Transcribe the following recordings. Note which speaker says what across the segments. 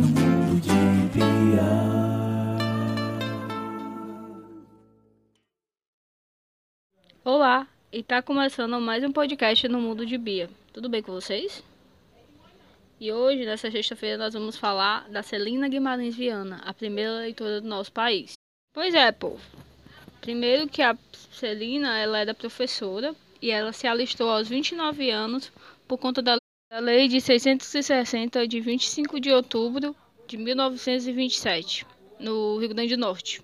Speaker 1: mundo de Bia.
Speaker 2: Olá, e tá começando mais um podcast no Mundo de Bia. Tudo bem com vocês? E hoje, nessa sexta-feira, nós vamos falar da Celina Guimarães Viana, a primeira leitora do nosso país. Pois é, povo. Primeiro que a Celina, ela era professora e ela se alistou aos 29 anos por conta da Lei de 660 de 25 de outubro de 1927, no Rio Grande do Norte,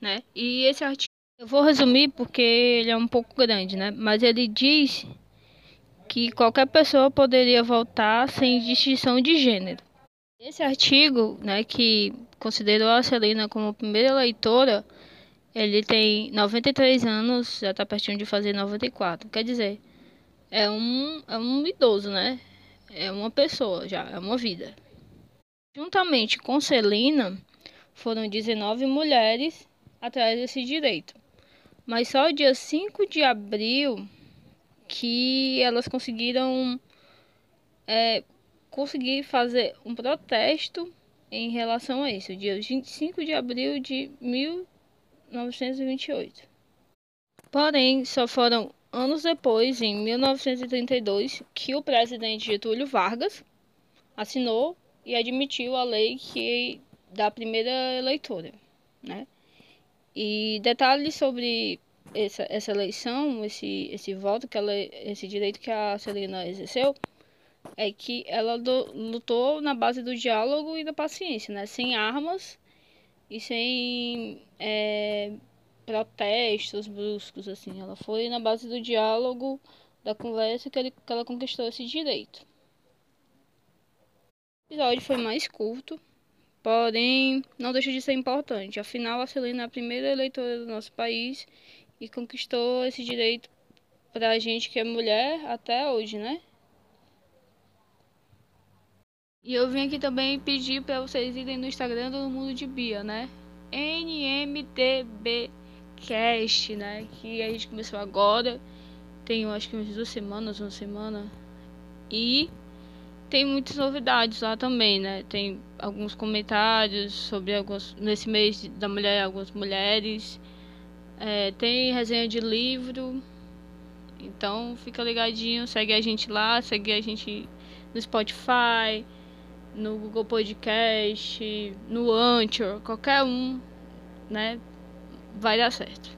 Speaker 2: né? E esse artigo eu vou resumir porque ele é um pouco grande, né? Mas ele diz que qualquer pessoa poderia votar sem distinção de gênero. Esse artigo, né, que considerou a Celina como primeira eleitora, ele tem 93 anos, já está pertinho de fazer 94. Quer dizer, é um, é um idoso, né? É uma pessoa já, é uma vida. Juntamente com Celina, foram 19 mulheres atrás desse direito. Mas só dia 5 de abril que elas conseguiram é, conseguir fazer um protesto em relação a isso, dia 25 de abril de 1928. Porém, só foram anos depois, em 1932, que o presidente Getúlio Vargas assinou e admitiu a lei que da primeira eleitora, né? E detalhes sobre essa, essa eleição, esse, esse voto, que ela, esse direito que a Celina exerceu, é que ela do, lutou na base do diálogo e da paciência, né? Sem armas e sem é, protestos bruscos, assim. Ela foi na base do diálogo, da conversa, que, ele, que ela conquistou esse direito. O episódio foi mais curto, porém não deixa de ser importante. Afinal, a Celina é a primeira eleitora do nosso país e conquistou esse direito pra gente que é mulher até hoje, né? E eu vim aqui também pedir para vocês irem no Instagram do Mundo de Bia, né? NMTB Cast, né? Que a gente começou agora. Tem, acho que umas duas semanas, uma semana. E tem muitas novidades lá também, né? Tem alguns comentários sobre alguns. Nesse mês da mulher, algumas mulheres. É, tem resenha de livro. Então fica ligadinho, segue a gente lá, segue a gente no Spotify, no Google Podcast, no Anchor, qualquer um, né? Vai dar certo.